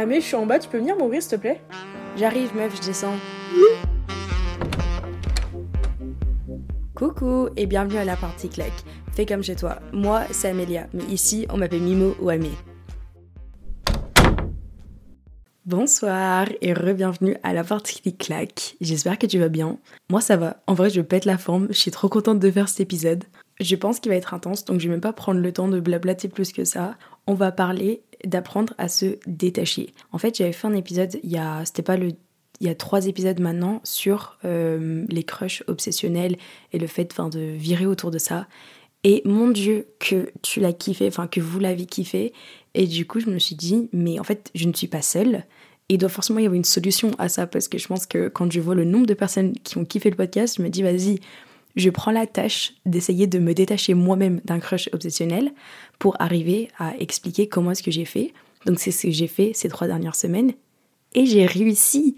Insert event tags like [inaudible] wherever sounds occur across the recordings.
Ah je suis en bas, tu peux venir m'ouvrir s'il te plaît? J'arrive meuf, je descends. Coucou et bienvenue à la partie claque. Fais comme chez toi. Moi, c'est Amélia, mais ici, on m'appelle Mimo ou Amé. Bonsoir et re-bienvenue à la partie claque. J'espère que tu vas bien. Moi ça va. En vrai je pète la forme. Je suis trop contente de faire cet épisode. Je pense qu'il va être intense donc je vais même pas prendre le temps de blablater plus que ça. On va parler d'apprendre à se détacher. En fait j'avais fait un épisode il y a... C'était pas le il y a trois épisodes maintenant sur euh, les crushs obsessionnels et le fait de virer autour de ça. Et mon Dieu, que tu l'as kiffé, enfin que vous l'avez kiffé. Et du coup, je me suis dit, mais en fait, je ne suis pas seule. Et il doit forcément y avoir une solution à ça parce que je pense que quand je vois le nombre de personnes qui ont kiffé le podcast, je me dis, vas-y, je prends la tâche d'essayer de me détacher moi-même d'un crush obsessionnel pour arriver à expliquer comment est-ce que j'ai fait. Donc c'est ce que j'ai fait ces trois dernières semaines. Et j'ai réussi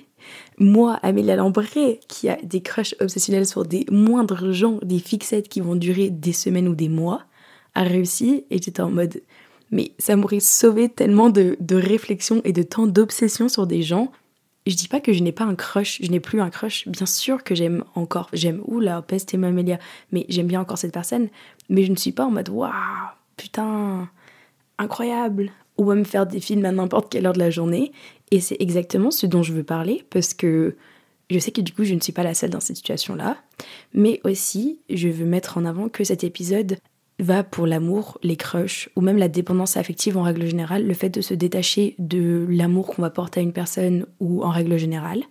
moi, Amélia Lambré, qui a des crushs obsessionnels sur des moindres gens, des fixettes qui vont durer des semaines ou des mois, a réussi et j'étais en mode mais ça m'aurait sauvé tellement de, de réflexion et de temps d'obsession sur des gens. Je dis pas que je n'ai pas un crush, je n'ai plus un crush. Bien sûr que j'aime encore, j'aime ou la peste et Amélia, mais j'aime bien encore cette personne. Mais je ne suis pas en mode waouh, putain, incroyable. Ou à me faire des films à n'importe quelle heure de la journée. Et c'est exactement ce dont je veux parler parce que je sais que du coup je ne suis pas la seule dans cette situation-là. Mais aussi, je veux mettre en avant que cet épisode va pour l'amour, les crushs ou même la dépendance affective en règle générale, le fait de se détacher de l'amour qu'on va porter à une personne ou en règle générale.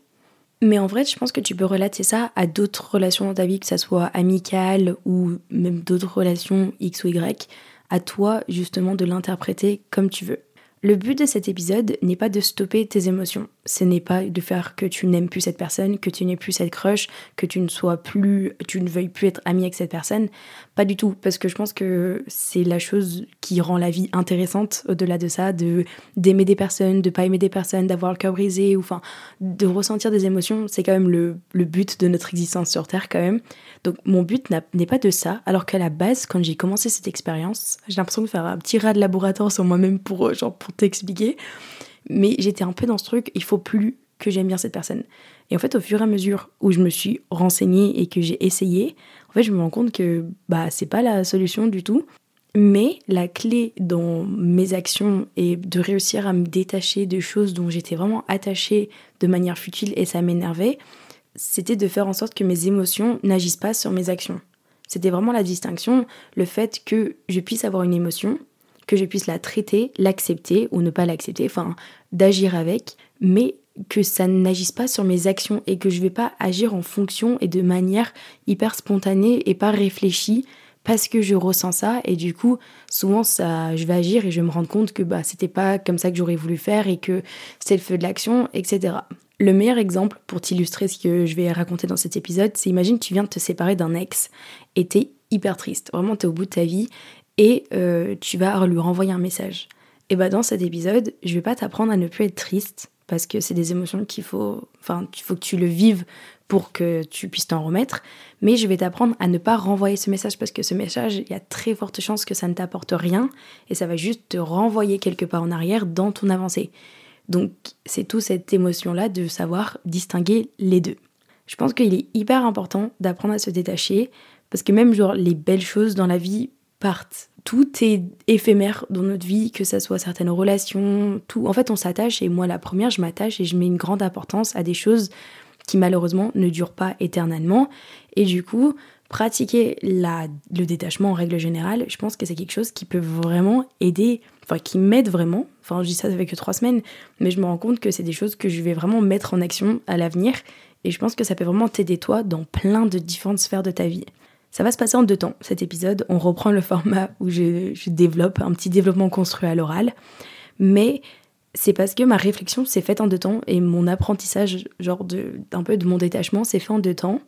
Mais en vrai, je pense que tu peux relater ça à d'autres relations dans ta vie, que ça soit amicale ou même d'autres relations X ou Y, à toi justement de l'interpréter comme tu veux. Le but de cet épisode n'est pas de stopper tes émotions. Ce n'est pas de faire que tu n'aimes plus cette personne, que tu n'aies plus cette crush, que tu ne sois plus, tu ne veuilles plus être ami avec cette personne. Pas du tout, parce que je pense que c'est la chose qui rend la vie intéressante au-delà de ça, de d'aimer des personnes, de pas aimer des personnes, d'avoir le cœur brisé, ou enfin de ressentir des émotions. C'est quand même le, le but de notre existence sur Terre quand même. Donc mon but n'est pas de ça, alors qu'à la base, quand j'ai commencé cette expérience, j'ai l'impression de faire un petit rat de laboratoire sur moi-même pour, genre, pour t'expliquer. Mais j'étais un peu dans ce truc, il faut plus que j'aime bien cette personne. Et en fait, au fur et à mesure où je me suis renseignée et que j'ai essayé, en fait, je me rends compte que bah c'est pas la solution du tout. Mais la clé dans mes actions est de réussir à me détacher de choses dont j'étais vraiment attachée de manière futile et ça m'énervait, c'était de faire en sorte que mes émotions n'agissent pas sur mes actions. C'était vraiment la distinction, le fait que je puisse avoir une émotion, que je puisse la traiter, l'accepter ou ne pas l'accepter, enfin d'agir avec, mais que ça n'agisse pas sur mes actions et que je ne vais pas agir en fonction et de manière hyper spontanée et pas réfléchie parce que je ressens ça et du coup souvent ça je vais agir et je vais me rendre compte que bah c'était pas comme ça que j'aurais voulu faire et que c'est le feu de l'action etc le meilleur exemple pour t'illustrer ce que je vais raconter dans cet épisode, c'est imagine tu viens de te séparer d'un ex et t'es hyper triste, vraiment t'es au bout de ta vie et euh, tu vas lui renvoyer un message. Et bah dans cet épisode, je vais pas t'apprendre à ne plus être triste parce que c'est des émotions qu'il faut, enfin, il faut que tu le vives pour que tu puisses t'en remettre. Mais je vais t'apprendre à ne pas renvoyer ce message parce que ce message, il y a très forte chance que ça ne t'apporte rien et ça va juste te renvoyer quelque part en arrière dans ton avancée. Donc c'est tout cette émotion-là de savoir distinguer les deux. Je pense qu'il est hyper important d'apprendre à se détacher parce que même genre les belles choses dans la vie partent. Tout est éphémère dans notre vie, que ce soit certaines relations, tout. En fait, on s'attache et moi la première, je m'attache et je mets une grande importance à des choses qui malheureusement ne durent pas éternellement. Et du coup, pratiquer la, le détachement en règle générale, je pense que c'est quelque chose qui peut vraiment aider, enfin qui m'aide vraiment. Enfin, je dis ça, avec trois semaines, mais je me rends compte que c'est des choses que je vais vraiment mettre en action à l'avenir. Et je pense que ça peut vraiment t'aider toi dans plein de différentes sphères de ta vie. Ça va se passer en deux temps, cet épisode. On reprend le format où je, développe un petit développement construit à l'oral. Mais c'est parce que ma réflexion s'est faite en deux temps et mon apprentissage, genre d'un peu de mon détachement, s'est fait en deux temps.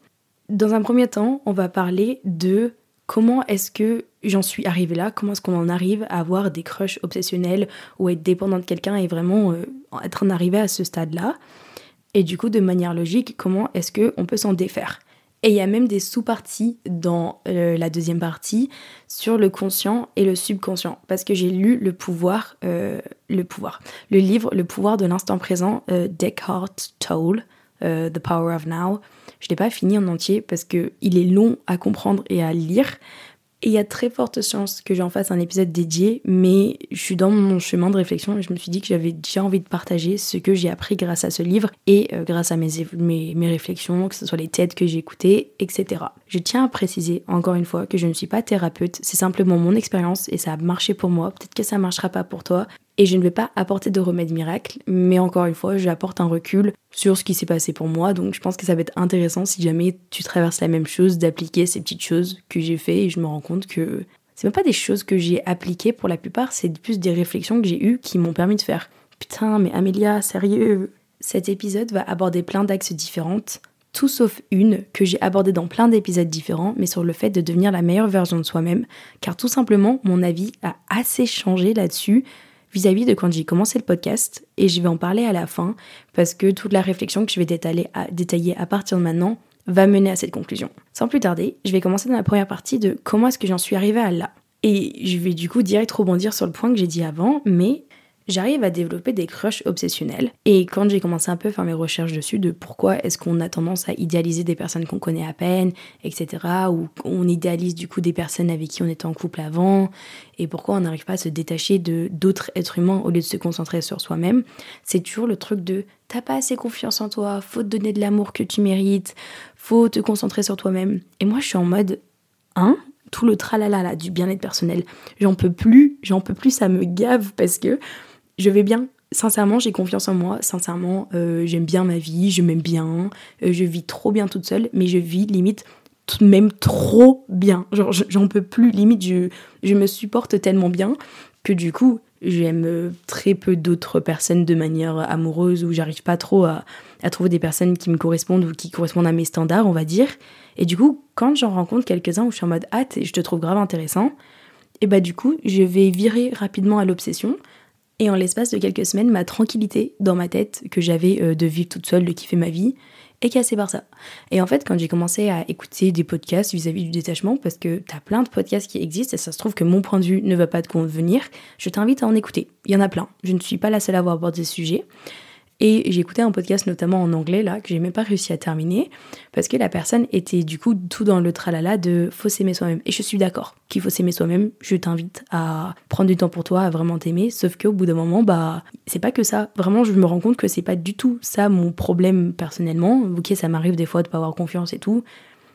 Dans un premier temps, on va parler de comment est-ce que j'en suis arrivée là, comment est-ce qu'on en arrive à avoir des crushs obsessionnels ou être dépendant de quelqu'un et vraiment euh, être en arrivé à ce stade-là. Et du coup, de manière logique, comment est-ce qu'on peut s'en défaire Et il y a même des sous-parties dans euh, la deuxième partie sur le conscient et le subconscient. Parce que j'ai lu Le pouvoir, euh, le pouvoir, le livre Le pouvoir de l'instant présent, euh, Descartes Toll, The Power of Now. Je ne l'ai pas fini en entier parce qu'il est long à comprendre et à lire. Et il y a très forte chance que j'en fasse un épisode dédié, mais je suis dans mon chemin de réflexion et je me suis dit que j'avais déjà envie de partager ce que j'ai appris grâce à ce livre et euh, grâce à mes, réflexions, que ce soit les TED que j'ai écoutées, etc. Je tiens à préciser encore une fois que je ne suis pas thérapeute, c'est simplement mon expérience et ça a marché pour moi. Peut-être que ça ne marchera pas pour toi, et je ne vais pas apporter de remède miracle, mais encore une fois, j'apporte un recul sur ce qui s'est passé pour moi, donc je pense que ça va être intéressant si jamais tu traverses la même chose, d'appliquer ces petites choses que j'ai fait. Et je me rends compte que c'est même pas des choses que j'ai appliquées pour la plupart, c'est plus des réflexions que j'ai eues qui m'ont permis de faire putain, mais Amélia, sérieux? Cet épisode va aborder plein d'axes différents, tout sauf une que j'ai abordée dans plein d'épisodes différents, mais sur le fait de devenir la meilleure version de soi-même, car tout simplement, mon avis a assez changé là-dessus vis-à-vis de quand j'ai commencé le podcast et je vais en parler à la fin parce que toute la réflexion que je vais détailler à, détailler à partir de maintenant va mener à cette conclusion. Sans plus tarder, je vais commencer dans la première partie de comment est-ce que j'en suis arrivée à là. Et je vais du coup direct rebondir sur le point que j'ai dit avant, mais j'arrive à développer des crushs obsessionnels. Et quand j'ai commencé un peu à faire mes recherches dessus de pourquoi est-ce qu'on a tendance à idéaliser des personnes qu'on connaît à peine, etc., ou on idéalise du coup des personnes avec qui on était en couple avant, et pourquoi on n'arrive pas à se détacher de d'autres êtres humains au lieu de se concentrer sur soi-même, c'est toujours le truc de t'as pas assez confiance en toi, faut te donner de l'amour que tu mérites, faut te concentrer sur toi-même. Et moi je suis en mode, hein? Tout le tralala là, du bien-être personnel. J'en peux plus, j'en peux plus, ça me gave parce que je vais bien. Sincèrement, j'ai confiance en moi. Sincèrement, euh, j'aime bien ma vie, je m'aime bien. Euh, je vis trop bien toute seule, mais je vis limite même trop bien. Genre, j'en peux plus. Limite, je, je me supporte tellement bien que du coup, j'aime euh, très peu d'autres personnes de manière amoureuse ou j'arrive pas trop à, à, trouver des personnes qui me correspondent ou qui correspondent à mes standards, on va dire. Et du coup, quand j'en rencontre quelques-uns où je suis en mode hâte et je te trouve grave intéressant, et bah du coup, je vais virer rapidement à l'obsession et en l'espace de quelques semaines, ma tranquillité dans ma tête que j'avais euh, de vivre toute seule, de kiffer ma vie, est cassée par ça. Et en fait, quand j'ai commencé à écouter des podcasts vis-à-vis du détachement, parce que t'as plein de podcasts qui existent et ça se trouve que mon point de vue ne va pas te convenir, je t'invite à en écouter. Il y en a plein. Je ne suis pas la seule à avoir abordé ce sujet. Et écouté un podcast notamment en anglais là que j'ai même pas réussi à terminer parce que la personne était du coup tout dans le tralala de faut s'aimer soi-même. Et je suis d'accord qu'il faut s'aimer soi-même. Je t'invite à prendre du temps pour toi, à vraiment t'aimer. Sauf qu'au bout d'un moment, bah c'est pas que ça. Vraiment, je me rends compte que c'est pas du tout ça mon problème personnellement. Ok, ça m'arrive des fois de pas avoir confiance et tout,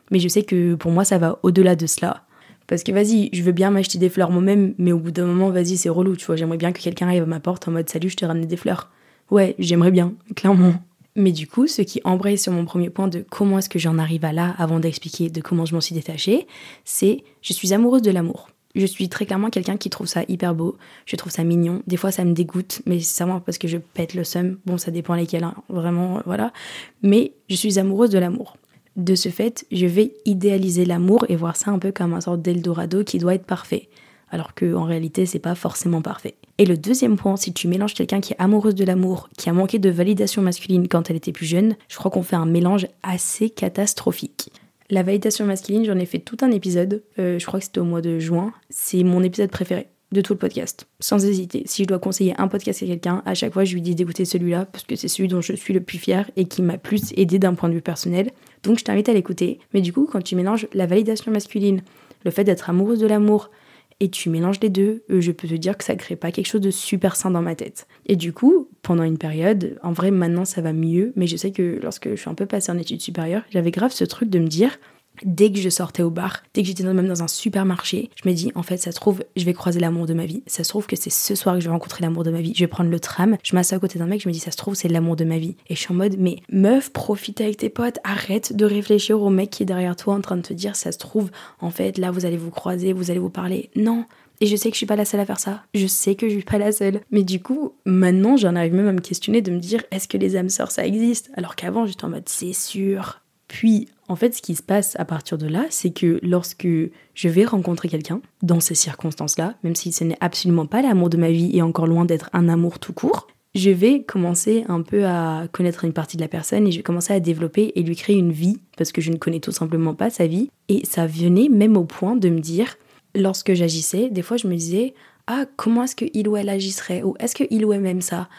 mais je sais que pour moi ça va au-delà de cela. Parce que vas-y, je veux bien m'acheter des fleurs moi-même, mais au bout d'un moment, vas-y, c'est relou, tu vois. J'aimerais bien que quelqu'un arrive à ma porte en mode salut, je t'ai ramené des fleurs. Ouais, j'aimerais bien, clairement. Mais du coup, ce qui embraye sur mon premier point de comment est-ce que j'en arrive à là, avant d'expliquer de comment je m'en suis détachée, c'est je suis amoureuse de l'amour. Je suis très clairement quelqu'un qui trouve ça hyper beau, je trouve ça mignon. Des fois, ça me dégoûte, mais c'est vraiment parce que je pète le seum. Bon, ça dépend lesquels, hein. vraiment, voilà. Mais je suis amoureuse de l'amour. De ce fait, je vais idéaliser l'amour et voir ça un peu comme un sorte d'Eldorado qui doit être parfait alors qu'en réalité c'est pas forcément parfait. Et le deuxième point, si tu mélanges quelqu'un qui est amoureuse de l'amour, qui a manqué de validation masculine quand elle était plus jeune, je crois qu'on fait un mélange assez catastrophique. La validation masculine, j'en ai fait tout un épisode, euh, je crois que c'était au mois de juin, c'est mon épisode préféré de tout le podcast, sans hésiter. Si je dois conseiller un podcast à quelqu'un, à chaque fois je lui dis d'écouter celui-là, parce que c'est celui dont je suis le plus fier et qui m'a plus aidé d'un point de vue personnel. Donc je t'invite à l'écouter. Mais du coup, quand tu mélanges la validation masculine, le fait d'être amoureuse de l'amour, et tu mélanges les deux, euh, je peux te dire que ça crée pas quelque chose de super sain dans ma tête. Et du coup, pendant une période, en vrai maintenant ça va mieux, mais je sais que lorsque je suis un peu passée en études supérieures, j'avais grave ce truc de me dire Dès que je sortais au bar, dès que j'étais même dans un supermarché, je me dis en fait ça se trouve je vais croiser l'amour de ma vie. Ça se trouve que c'est ce soir que je vais rencontrer l'amour de ma vie. Je vais prendre le tram, je m'assois à côté d'un mec, je me dis ça se trouve c'est l'amour de ma vie. Et je suis en mode mais meuf, profite avec tes potes, arrête de réfléchir au mec qui est derrière toi en train de te dire ça se trouve en fait là vous allez vous croiser, vous allez vous parler. Non, et je sais que je suis pas la seule à faire ça. Je sais que je suis pas la seule. Mais du coup, maintenant, j'en arrive même à me questionner de me dire est-ce que les âmes sœurs ça existe? Alors qu'avant, j'étais en mode c'est sûr. Puis, en fait, ce qui se passe à partir de là, c'est que lorsque je vais rencontrer quelqu'un, dans ces circonstances-là, même si ce n'est absolument pas l'amour de ma vie et encore loin d'être un amour tout court, je vais commencer un peu à connaître une partie de la personne et je vais commencer à développer et lui créer une vie parce que je ne connais tout simplement pas sa vie. Et ça venait même au point de me dire, lorsque j'agissais, des fois je me disais, ah, comment est-ce qu'il ou elle agisserait? Ou est-ce qu'il ou elle aime ça?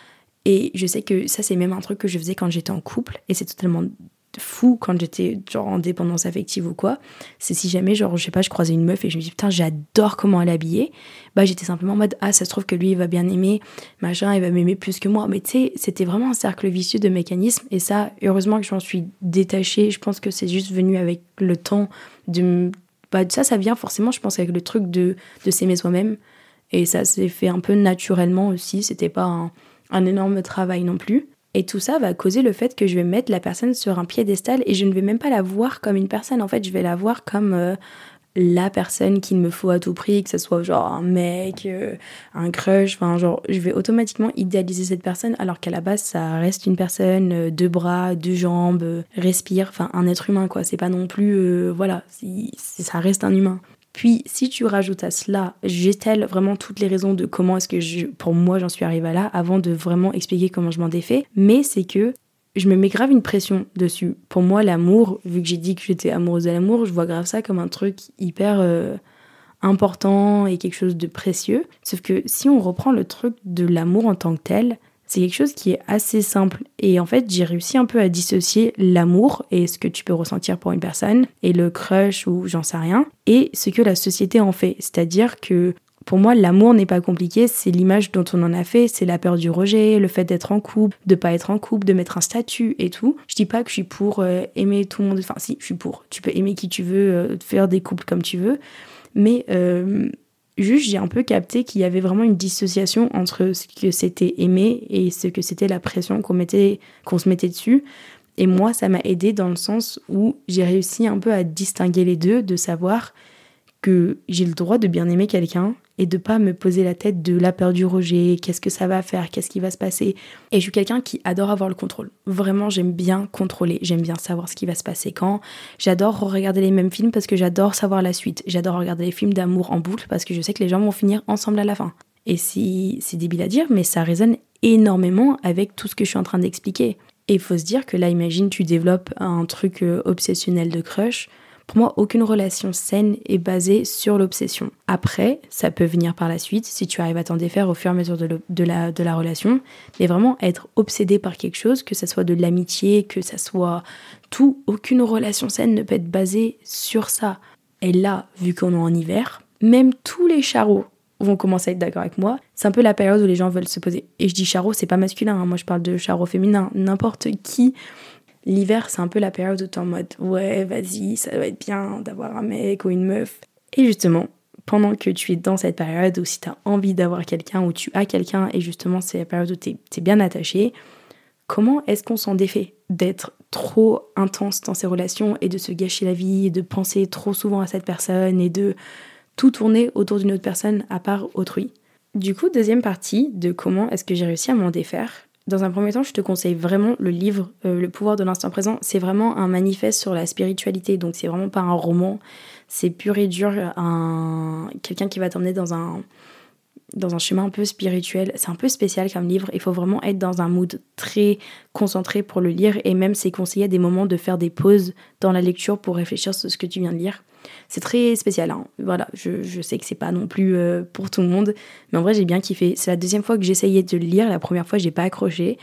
Et je sais que ça, c'est même un truc que je faisais quand j'étais en couple et c'est totalement fou quand j'étais genre en dépendance affective ou quoi, c'est si jamais genre je sais pas je croisais une meuf et je me dis putain j'adore comment elle est habillée, bah j'étais simplement en mode ah ça se trouve que lui il va bien aimer, machin il va m'aimer plus que moi, mais tu sais c'était vraiment un cercle vicieux de mécanismes. Et ça heureusement que j'en suis détachée, je pense que c'est juste venu avec le temps de bah ça ça vient forcément je pense avec le truc de, de s'aimer soi-même. Et ça s'est fait un peu naturellement aussi, c'était pas un, un énorme travail non plus. Et tout ça va causer le fait que je vais mettre la personne sur un piédestal et je ne vais même pas la voir comme une personne. En fait, je vais la voir comme euh, la personne qu'il me faut à tout prix, que ce soit genre un mec, euh, un crush, enfin genre je vais automatiquement idéaliser cette personne alors qu'à la base ça reste une personne, euh, deux bras, deux jambes, respire, enfin un être humain quoi. C'est pas non plus, voilà, ça reste un humain. Puis, si tu rajoutes à cela, j'étale vraiment toutes les raisons de comment est-ce que pour moi j'en suis arrivée là, avant de vraiment expliquer comment je m'en défais. Mais c'est que je me mets grave une pression dessus. Pour moi, l'amour, vu que j'ai dit que j'étais amoureuse de l'amour, je vois grave ça comme un truc hyper euh, important et quelque chose de précieux. Sauf que si on reprend le truc de l'amour en tant que tel, c'est quelque chose qui est assez simple. Et en fait, j'ai réussi un peu à dissocier l'amour et ce que tu peux ressentir pour une personne, et le crush ou j'en sais rien, et ce que la société en fait. C'est-à-dire que pour moi, l'amour n'est pas compliqué, c'est l'image dont on en a fait, c'est la peur du rejet, le fait d'être en couple, de pas être en couple, de mettre un statut et tout. Je dis pas que je suis pour euh, aimer tout le monde, enfin si, je suis pour. Tu peux aimer qui tu veux, euh, faire des couples comme tu veux, mais euh, juste j'ai un peu capté qu'il y avait vraiment une dissociation entre ce que c'était aimer et ce que c'était la pression qu'on qu'on se mettait dessus. Et moi ça m'a aidé dans le sens où j'ai réussi un peu à distinguer les deux de savoir que j'ai le droit de bien aimer quelqu'un et de pas me poser la tête de la peur du rejet, qu'est-ce que ça va faire, qu'est-ce qui va se passer. Et je suis quelqu'un qui adore avoir le contrôle. Vraiment, j'aime bien contrôler, j'aime bien savoir ce qui va se passer quand. J'adore regarder les mêmes films parce que j'adore savoir la suite. J'adore regarder les films d'amour en boucle parce que je sais que les gens vont finir ensemble à la fin. Et si c'est débile à dire, mais ça résonne énormément avec tout ce que je suis en train d'expliquer. Et il faut se dire que là, imagine, tu développes un truc euh, obsessionnel de crush pour moi, aucune relation saine est basée sur l'obsession. Après, ça peut venir par la suite si tu arrives à t'en défaire au fur et à mesure de, la, relation. Mais vraiment être obsédé par quelque chose, que ce soit de l'amitié, que ça soit tout, aucune relation saine ne peut être basée sur ça. Et là, vu qu'on est en hiver, même tous les charros vont commencer à être d'accord avec moi. C'est un peu la période où les gens veulent se poser. Et je dis charreau, c'est pas masculin, hein. moi je parle de charreau féminin. N'importe qui L'hiver, c'est un peu la période où t'es en mode ouais, vas-y, ça doit être bien d'avoir un mec ou une meuf. Et justement, pendant que tu es dans cette période où si t'as envie d'avoir quelqu'un ou tu as quelqu'un et justement c'est la période où t'es es bien attaché, comment est-ce qu'on s'en défait d'être trop intense dans ces relations et de se gâcher la vie de penser trop souvent à cette personne et de tout tourner autour d'une autre personne à part autrui? Du coup, deuxième partie de comment est-ce que j'ai réussi à m'en défaire. Dans un premier temps, je te conseille vraiment le livre euh, Le pouvoir de l'instant présent. C'est vraiment un manifeste sur la spiritualité, donc c'est vraiment pas un roman. C'est pur et dur, un... quelqu'un qui va t'emmener dans un dans un chemin un peu spirituel. C'est un peu spécial comme livre. Il faut vraiment être dans un mood très concentré pour le lire et même c'est conseillé à des moments de faire des pauses dans la lecture pour réfléchir sur ce que tu viens de lire. C'est très spécial. Hein. Voilà, je, je, sais que c'est pas non plus euh, pour tout le monde, mais en vrai j'ai bien kiffé. C'est la deuxième fois que j'essayais de le lire. La première fois j'ai pas accroché.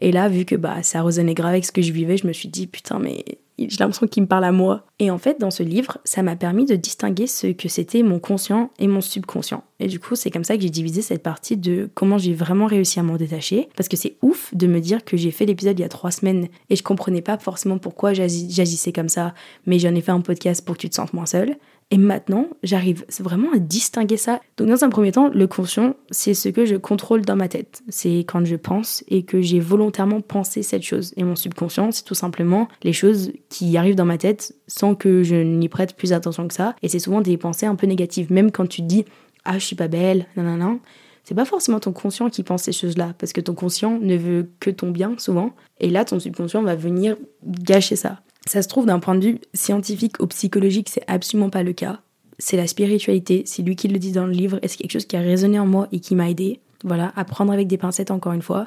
Et là, vu que bah ça résonnait grave avec ce que je vivais, je me suis dit putain mais j'ai l'impression qu'il me parle à moi. Et en fait, dans ce livre, ça m'a permis de distinguer ce que c'était mon conscient et mon subconscient. Et du coup, c'est comme ça que j'ai divisé cette partie de comment j'ai vraiment réussi à m'en détacher. Parce que c'est ouf de me dire que j'ai fait l'épisode il y a trois semaines et je comprenais pas forcément pourquoi j'agissais comme ça, mais j'en ai fait un podcast pour que tu te sentes moins seule. Et maintenant, j'arrive vraiment à distinguer ça. Donc dans un premier temps, le conscient, c'est ce que je contrôle dans ma tête. C'est quand je pense et que j'ai volontairement pensé cette chose. Et mon subconscient, c'est tout simplement les choses qui arrivent dans ma tête sans que je n'y prête plus attention que ça. Et c'est souvent des pensées un peu négatives. Même quand tu dis « Ah, je suis pas belle, non, non, c'est pas forcément ton conscient qui pense ces choses-là, parce que ton conscient ne veut que ton bien souvent, et là ton subconscient va venir gâcher ça. Ça se trouve d'un point de vue scientifique ou psychologique, c'est absolument pas le cas. C'est la spiritualité, c'est lui qui le dit dans le livre et c'est quelque chose qui a résonné en moi et qui m'a aidé. Voilà, à prendre avec des pincettes encore une fois.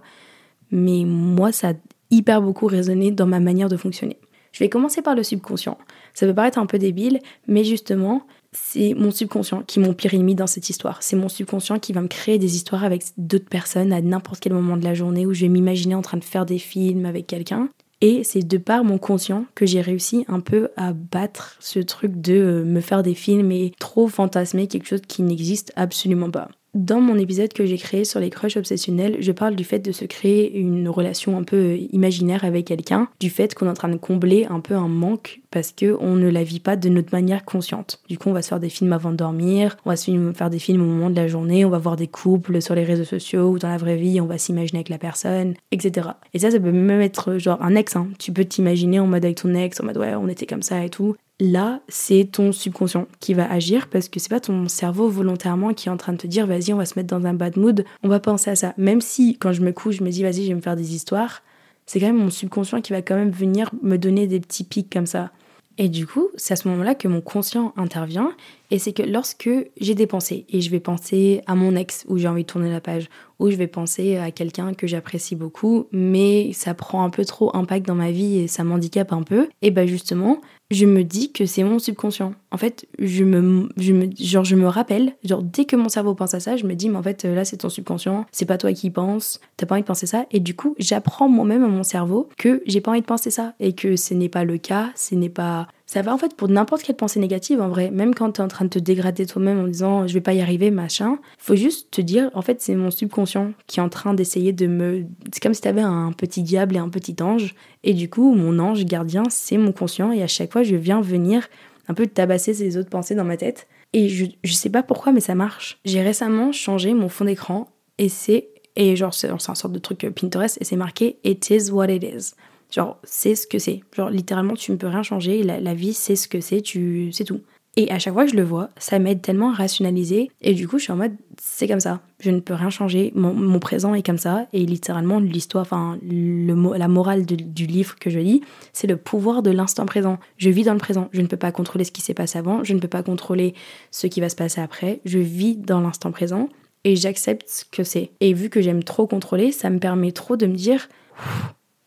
Mais moi, ça a hyper beaucoup résonné dans ma manière de fonctionner. Je vais commencer par le subconscient. Ça peut paraître un peu débile, mais justement, c'est mon subconscient qui ennemi dans cette histoire. C'est mon subconscient qui va me créer des histoires avec d'autres personnes à n'importe quel moment de la journée où je vais m'imaginer en train de faire des films avec quelqu'un. Et c'est de par mon conscient que j'ai réussi un peu à battre ce truc de euh, me faire des films et trop fantasmer quelque chose qui n'existe absolument pas. Dans mon épisode que j'ai créé sur les crushs obsessionnels, je parle du fait de se créer une relation un peu imaginaire avec quelqu'un, du fait qu'on est en train de combler un peu un manque parce que on ne la vit pas de notre manière consciente. Du coup, on va se faire des films avant de dormir, on va se faire des films au moment de la journée, on va voir des couples sur les réseaux sociaux ou dans la vraie vie, on va s'imaginer avec la personne, etc. Et ça, ça peut même être genre un ex. Hein. Tu peux t'imaginer en mode avec ton ex, en mode ouais, on était comme ça et tout là, c'est ton subconscient qui va agir parce que c'est pas ton cerveau volontairement qui est en train de te dire vas-y, on va se mettre dans un bad mood, on va penser à ça. Même si quand je me couche, je me dis vas-y, je vais me faire des histoires, c'est quand même mon subconscient qui va quand même venir me donner des petits pics comme ça. Et du coup, c'est à ce moment-là que mon conscient intervient. Et c'est que lorsque j'ai des pensées, et je vais penser à mon ex, où j'ai envie de tourner la page, ou je vais penser à quelqu'un que j'apprécie beaucoup, mais ça prend un peu trop impact dans ma vie et ça m'handicape un peu, et ben justement, je me dis que c'est mon subconscient. En fait, je me, je me, genre, je me rappelle, genre, dès que mon cerveau pense à ça, je me dis, mais en fait, là, c'est ton subconscient, c'est pas toi qui y penses, t'as pas envie de penser ça. Et du coup, j'apprends moi-même à mon cerveau que j'ai pas envie de penser ça et que ce n'est pas le cas, ce n'est pas. Ça va en fait pour n'importe quelle pensée négative en vrai. Même quand t'es en train de te dégrader toi-même en disant je vais pas y arriver, machin, faut juste te dire, en fait, c'est mon subconscient qui est en train d'essayer de me. C'est comme si t'avais un petit diable et un petit ange. Et du coup, mon ange gardien, c'est mon conscient. Et à chaque fois, je viens venir un peu tabasser ces autres pensées dans ma tête. Et je, je sais pas pourquoi, mais ça marche. J'ai récemment changé mon fond d'écran et c'est. Et genre, c'est un sorte de truc Pinterest et c'est marqué It is what it is. Genre, c'est ce que c'est. Genre, littéralement, tu ne peux rien changer. La, vie, c'est ce que c'est. Tu, c'est tout. Et à chaque fois que je le vois, ça m'aide tellement à rationaliser. Et du coup, je suis en mode, c'est comme ça. Je ne peux rien changer. Mon, présent est comme ça. Et littéralement, l'histoire, enfin, le, la morale du livre que je lis, c'est le pouvoir de l'instant présent. Je vis dans le présent. Je ne peux pas contrôler ce qui s'est passé avant. Je ne peux pas contrôler ce qui va se passer après. Je vis dans l'instant présent. Et j'accepte ce que c'est. Et vu que j'aime trop contrôler, ça me permet trop de me dire,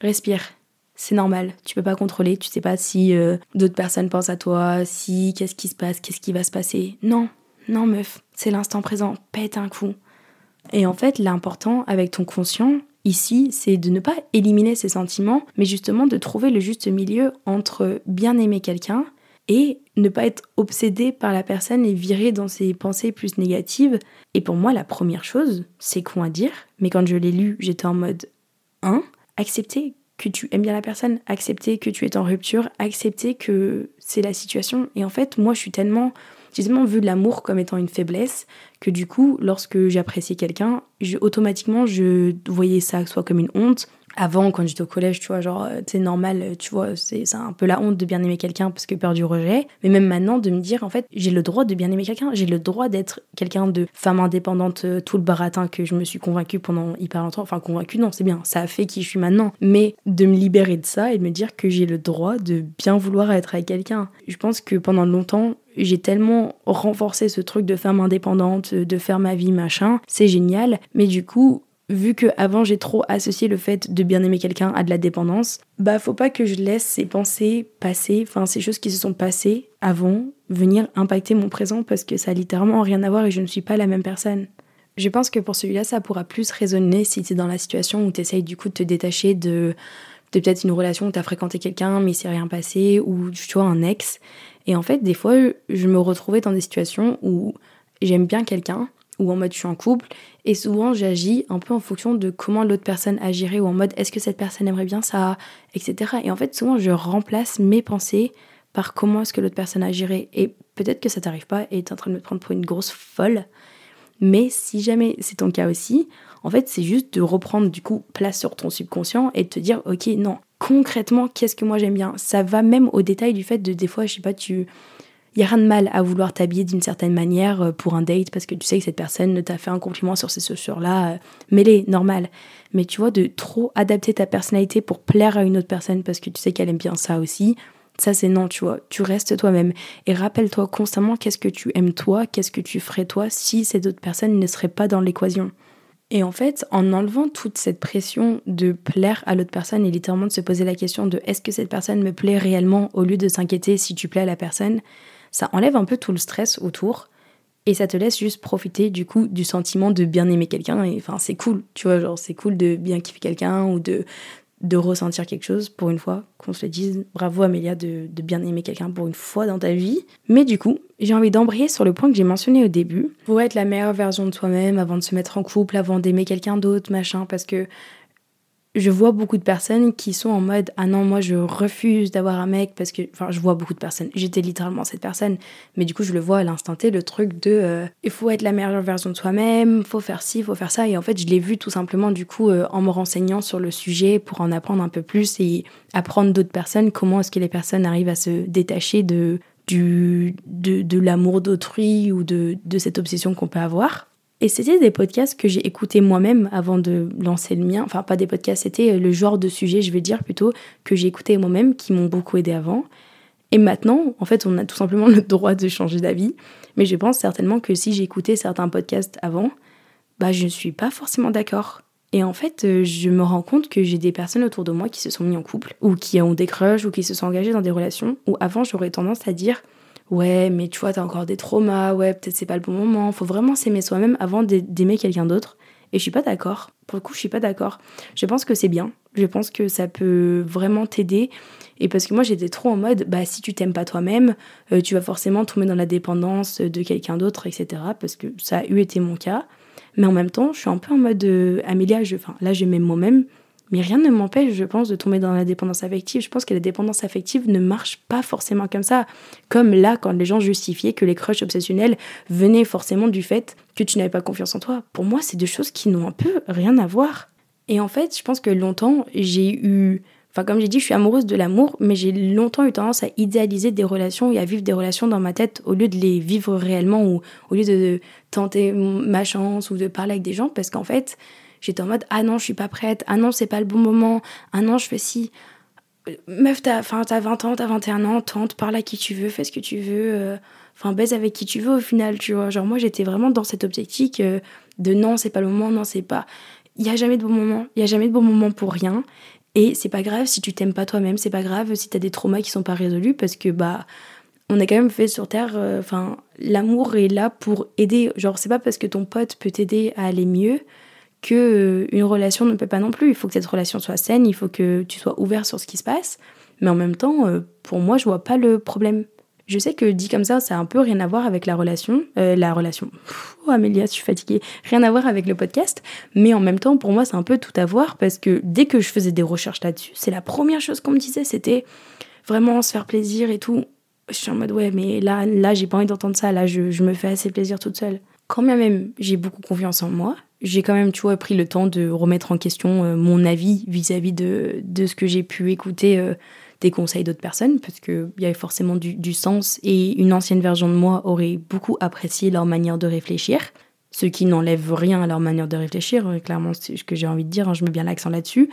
respire c'est normal, tu peux pas contrôler, tu sais pas si euh, d'autres personnes pensent à toi, si qu'est-ce qui se passe, qu'est-ce qui va se passer. Non, non meuf, c'est l'instant présent, pète un coup. Et en fait, l'important avec ton conscient, ici, c'est de ne pas éliminer ses sentiments, mais justement de trouver le juste milieu entre bien aimer quelqu'un et ne pas être obsédé par la personne et virer dans ses pensées plus négatives. Et pour moi, la première chose, c'est con à dire, mais quand je l'ai lu, j'étais en mode 1. Accepter que tu aimes bien la personne, accepter que tu es en rupture, accepter que c'est la situation. Et en fait, moi, je suis tellement, j'ai tellement vu l'amour comme étant une faiblesse que du coup, lorsque j'appréciais quelqu'un, automatiquement, je voyais ça soit comme une honte, avant, quand j'étais au collège, tu vois, genre, c'est euh, normal, euh, tu vois, c'est un peu la honte de bien aimer quelqu'un parce que peur du rejet. Mais même maintenant, de me dire, en fait, j'ai le droit de bien aimer quelqu'un, j'ai le droit d'être quelqu'un de femme indépendante, euh, tout le baratin que je me suis convaincue pendant hyper longtemps. Enfin, convaincue, non, c'est bien, ça a fait qui je suis maintenant. Mais de me libérer de ça et de me dire que j'ai le droit de bien vouloir être avec quelqu'un. Je pense que pendant longtemps, j'ai tellement renforcé ce truc de femme indépendante, de faire ma vie, machin, c'est génial. Mais du coup, vu que avant j'ai trop associé le fait de bien aimer quelqu'un à de la dépendance, bah faut pas que je laisse ces pensées passer, enfin ces choses qui se sont passées avant venir impacter mon présent parce que ça a littéralement rien à voir et je ne suis pas la même personne. Je pense que pour celui-là, ça pourra plus résonner si tu es dans la situation où tu essayes du coup de te détacher de, peut-être une relation où tu as fréquenté quelqu'un mais il s'est rien passé ou tu vois un ex. Et en fait, des fois, je me retrouvais dans des situations où j'aime bien quelqu'un, ou en mode je suis en couple. Et souvent, j'agis un peu en fonction de comment l'autre personne agirait ou en mode est-ce que cette personne aimerait bien ça, etc. Et en fait, souvent, je remplace mes pensées par comment est-ce que l'autre personne agirait. Et peut-être que ça t'arrive pas et t'es en train de me prendre pour une grosse folle. Mais si jamais c'est ton cas aussi, en fait, c'est juste de reprendre du coup place sur ton subconscient et de te dire, ok, non, concrètement, qu'est-ce que moi j'aime bien? Ça va même au détail du fait de des fois, je sais pas, tu il n'y a rien de mal à vouloir t'habiller d'une certaine manière euh, pour un date parce que tu sais que cette personne ne t'a fait un compliment sur ces chaussures-là. Euh, mêlé, normal. Mais tu vois, de trop adapter ta personnalité pour plaire à une autre personne parce que tu sais qu'elle aime bien ça aussi, ça c'est non, tu vois. Tu restes toi-même. Et rappelle-toi constamment qu'est-ce que tu aimes toi, qu'est-ce que tu ferais toi si cette autre personne ne serait pas dans l'équation. Et en fait, en enlevant toute cette pression de plaire à l'autre personne et littéralement de se poser la question de est-ce que cette personne me plaît réellement au lieu de s'inquiéter si tu plais à la personne, ça enlève un peu tout le stress autour et ça te laisse juste profiter du coup du sentiment de bien aimer quelqu'un et enfin c'est cool, tu vois, genre c'est cool de bien kiffer quelqu'un ou de de ressentir quelque chose pour une fois, qu'on se le dise. Bravo Amélia de, bien aimer quelqu'un pour une fois dans ta vie. Mais du coup, j'ai envie d'embrayer sur le point que j'ai mentionné au début. Pour être la meilleure version de soi-même avant de se mettre en couple, avant d'aimer quelqu'un d'autre, machin, parce que je vois beaucoup de personnes qui sont en mode ah non moi je refuse d'avoir un mec parce que enfin je vois beaucoup de personnes. J'étais littéralement cette personne. Mais du coup je le vois à l'instant T le truc de euh, il faut être la meilleure version de soi-même faut faire ci faut faire ça. Et en fait je l'ai vu tout simplement du coup euh, en me renseignant sur le sujet pour en apprendre un peu plus et apprendre d'autres personnes comment est-ce que les personnes arrivent à se détacher de du de, de l'amour d'autrui ou de, de cette obsession qu'on peut avoir et c'était des podcasts que j'ai écoutés moi-même avant de lancer le mien. Enfin, pas des podcasts, c'était le genre de sujet, je vais dire plutôt, que j'ai écouté moi-même, qui m'ont beaucoup aidé avant. Et maintenant, en fait, on a tout simplement [laughs] le droit de changer d'avis. Mais je pense certainement que si j'écoutais certains podcasts avant, bah, je ne suis pas forcément d'accord. Et en fait, euh, je me rends compte que j'ai des personnes autour de moi qui se sont mis en couple, ou qui ont des crushs, ou qui se sont engagées dans des relations, où avant j'aurais tendance à dire ouais, mais tu vois, t'as encore des traumas, ouais, peut-être c'est pas le bon moment. Faut vraiment s'aimer soi-même avant d'aimer quelqu'un d'autre. Et je suis pas d'accord. Pour le coup, je suis pas d'accord. Je pense que c'est bien. Je pense que ça peut vraiment t'aider. Et parce que moi, j'étais trop en mode, bah, si tu t'aimes pas toi-même, euh, tu vas forcément tomber dans la dépendance de quelqu'un d'autre, etc. Parce que ça a eu été mon cas. Mais en même temps, je suis un peu en mode, euh, je, enfin, là, je m'aime moi-même. Mais rien ne m'empêche, je pense, de tomber dans la dépendance affective. Je pense que la dépendance affective ne marche pas forcément comme ça. Comme là, quand les gens justifiaient que les crushs obsessionnels venaient forcément du fait que tu n'avais pas confiance en toi. Pour moi, c'est deux choses qui n'ont un peu rien à voir. Et en fait, je pense que longtemps, j'ai eu... Enfin, comme j'ai dit, je suis amoureuse de l'amour, mais j'ai longtemps eu tendance à idéaliser des relations et à vivre des relations dans ma tête au lieu de les vivre réellement ou au lieu de tenter ma chance ou de parler avec des gens parce qu'en fait, J'étais en mode, ah non, je suis pas prête, ah non, c'est pas le bon moment, ah non, je fais ci. Meuf, t'as, as 20 ans, t'as 21 ans, tente, parle à qui tu veux, fais ce que tu veux, euh, enfin, baise avec qui tu veux au final, tu vois. Genre, moi, j'étais vraiment dans cette optique euh, de non, c'est pas le moment, non, c'est pas. Il y a jamais de bon moment, il y a jamais de bon moment pour rien. Et c'est pas grave si tu t'aimes pas toi-même, c'est pas grave si t'as des traumas qui sont pas résolus parce que, bah, on est quand même fait sur Terre, euh, enfin, l'amour est là pour aider. Genre, c'est pas parce que ton pote peut t'aider à aller mieux que euh, une relation ne peut pas non plus. Il faut que cette relation soit saine, il faut que tu sois ouvert sur ce qui se passe. Mais en même temps, euh, pour moi, je vois pas le problème. Je sais que dit comme ça, ça a un peu rien à voir avec la relation. Euh, la relation. Oh, Amélia, je suis fatiguée. Rien à voir avec le podcast. Mais en même temps, pour moi, c'est un peu tout à voir parce que dès que je faisais des recherches là-dessus, c'est la première chose qu'on me disait. C'était vraiment se faire plaisir et tout. Je suis en mode, ouais, mais là, là j'ai pas envie d'entendre ça. Là, je, je me fais assez plaisir toute seule. Quand bien même j'ai beaucoup confiance en moi, j'ai quand même, tu vois, pris le temps de remettre en question euh, mon avis vis-à-vis de, de, ce que j'ai pu écouter euh, des conseils d'autres personnes, parce qu'il y avait forcément du, du, sens, et une ancienne version de moi aurait beaucoup apprécié leur manière de réfléchir, ce qui n'enlève rien à leur manière de réfléchir, euh, clairement, c'est ce que j'ai envie de dire, hein, je mets bien l'accent là-dessus.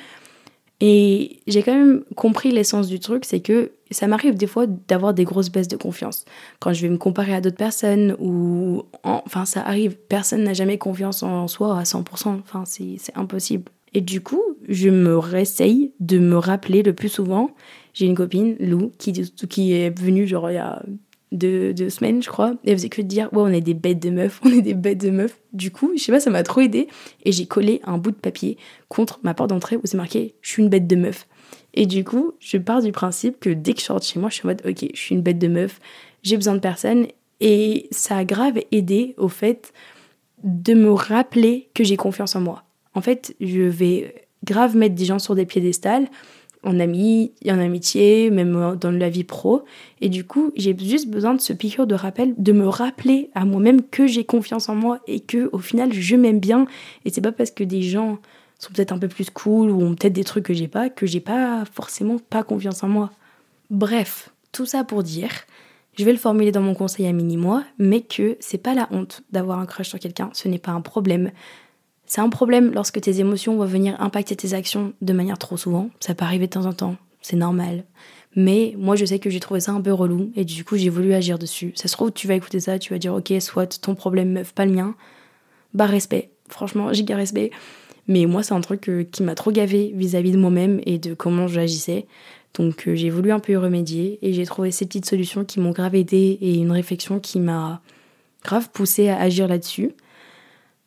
Et j'ai quand même compris l'essence du truc, c'est que ça m'arrive des fois d'avoir des grosses baisses de confiance. Quand je vais me comparer à d'autres personnes, ou enfin ça arrive, personne n'a jamais confiance en soi à 100%, enfin c'est impossible. Et du coup, je me réessaye de me rappeler le plus souvent. J'ai une copine, Lou, qui, qui est venue genre il y a de, de, semaines, je crois. Et elle faisait que de dire, ouais, on est des bêtes de meufs, [laughs] on est des bêtes de meufs. Du coup, je sais pas, ça m'a trop aidé. Et j'ai collé un bout de papier contre ma porte d'entrée où c'est marqué, je suis une bête de meuf. Et du coup, je pars du principe que dès que je sors chez moi, je suis en mode, ok, je suis une bête de meuf, j'ai besoin de personne. Et ça a grave aidé au fait de me rappeler que j'ai confiance en moi. En fait, je vais grave mettre des gens sur des piédestals en ami, en amitié, même dans la vie pro. Et du coup, j'ai juste besoin de ce piqûre de rappel, de me rappeler à moi-même que j'ai confiance en moi et que au final, je m'aime bien. Et c'est pas parce que des gens sont peut-être un peu plus cool ou ont peut-être des trucs que j'ai pas que j'ai pas forcément pas confiance en moi. Bref, tout ça pour dire, je vais le formuler dans mon conseil à mini-moi, mais que c'est pas la honte d'avoir un crush sur quelqu'un, ce n'est pas un problème. C'est un problème lorsque tes émotions vont venir impacter tes actions de manière trop souvent. Ça peut arriver de temps en temps, c'est normal. Mais moi, je sais que j'ai trouvé ça un peu relou et du coup, j'ai voulu agir dessus. Ça se trouve, tu vas écouter ça, tu vas dire, ok, soit ton problème meuf, pas le mien. Bah, respect. franchement, giga respect. Mais moi, c'est un truc euh, qui m'a trop gavé vis-à-vis de moi-même et de comment j'agissais. Donc euh, j'ai voulu un peu y remédier et j'ai trouvé ces petites solutions qui m'ont grave aidé et une réflexion qui m'a grave poussé à agir là-dessus.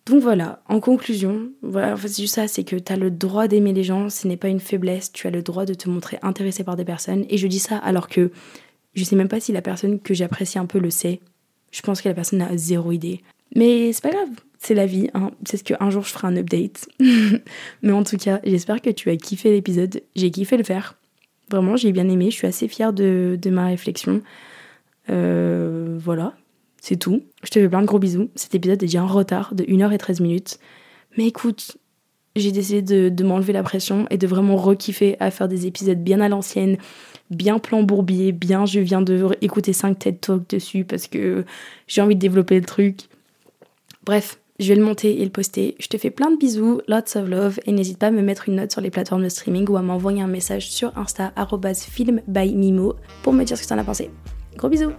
Donc voilà, en conclusion, voilà, en fait, c'est juste ça, c'est que tu as le droit d'aimer les gens, ce n'est pas une faiblesse, tu as le droit de te montrer intéressé par des personnes. Et je dis ça alors que je sais même pas si la personne que j'apprécie un peu le sait. Je pense que la personne a zéro idée. Mais c'est pas grave, c'est la vie. Hein. C'est ce qu'un jour je ferai un update. [laughs] Mais en tout cas, j'espère que tu as kiffé l'épisode. J'ai kiffé le faire. Vraiment, j'ai bien aimé. Je suis assez fière de, ma réflexion. Euh, voilà, c'est tout. Je te fais plein de gros bisous. Cet épisode est déjà en retard de 1h13 minutes. Mais écoute, j'ai décidé de, de m'enlever la pression et de vraiment rekiffer à faire des épisodes bien à l'ancienne, bien plan bourbier, bien je viens de écouter 5 TED Talks dessus parce que j'ai envie de développer le truc. Bref, je vais le monter et le poster. Je te fais plein de bisous, lots of love, et n'hésite pas à me mettre une note sur les plateformes de streaming ou à m'envoyer un message sur Insta, film by Mimo, pour me dire ce que t'en as pensé. Gros bisous